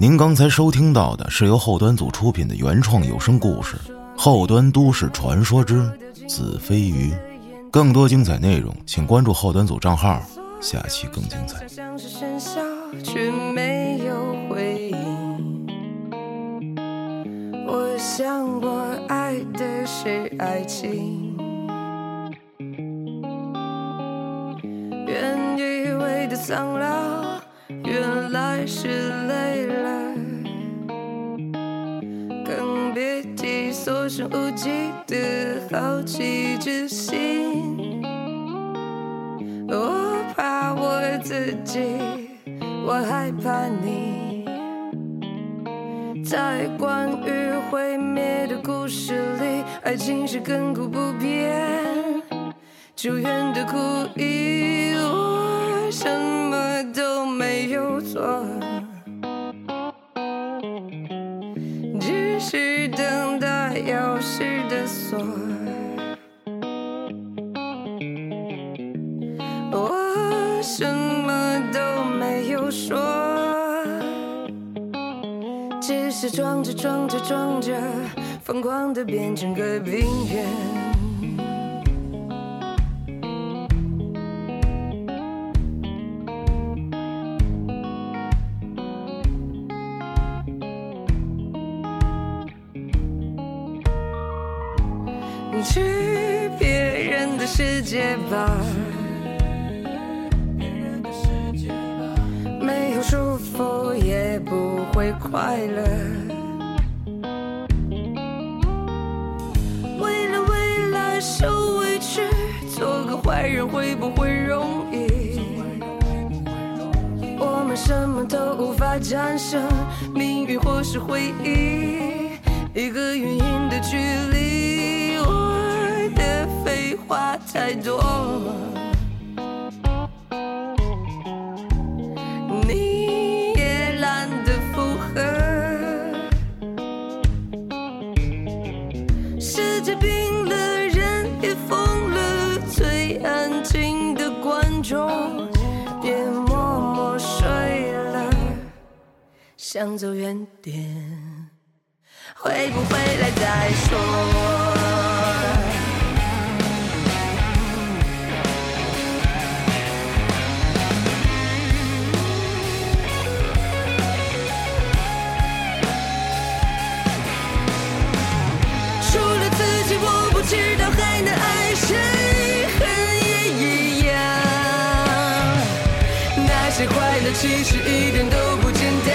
您刚才收听到的是由后端组出品的原创有声故事《后端都市传说之子非鱼》，更多精彩内容，请关注后端组账号下期更精彩。我想我爱的是爱情，原以为的苍老，原来是累了。更别提所剩无几的好奇之心。我怕我自己，我害怕你。在关于毁灭的故事里，爱情是亘古不变、久远的苦役。我什么没有错，只是等待钥匙的锁。我什么都没有说，只是装着装着装着，疯狂的变成个病人。去别人的世界吧。没有束缚也不会快乐。为了未来受委屈，做个坏人会不会容易？我们什么都无法战胜，命运或是回忆，一个原因的距离。话太多。你也懒得附和。世界冰了，人也疯了，最安静的观众也默默睡了。想走远点，会不会来再说？其实一点都不简单，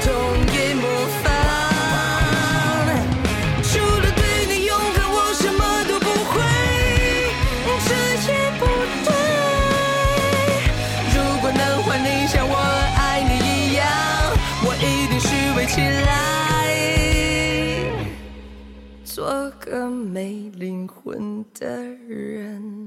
痛也模仿。除了对你勇敢，我什么都不会，这也不对。如果能换你像我爱你一样，我一定虚伪起来。做个没灵魂的人。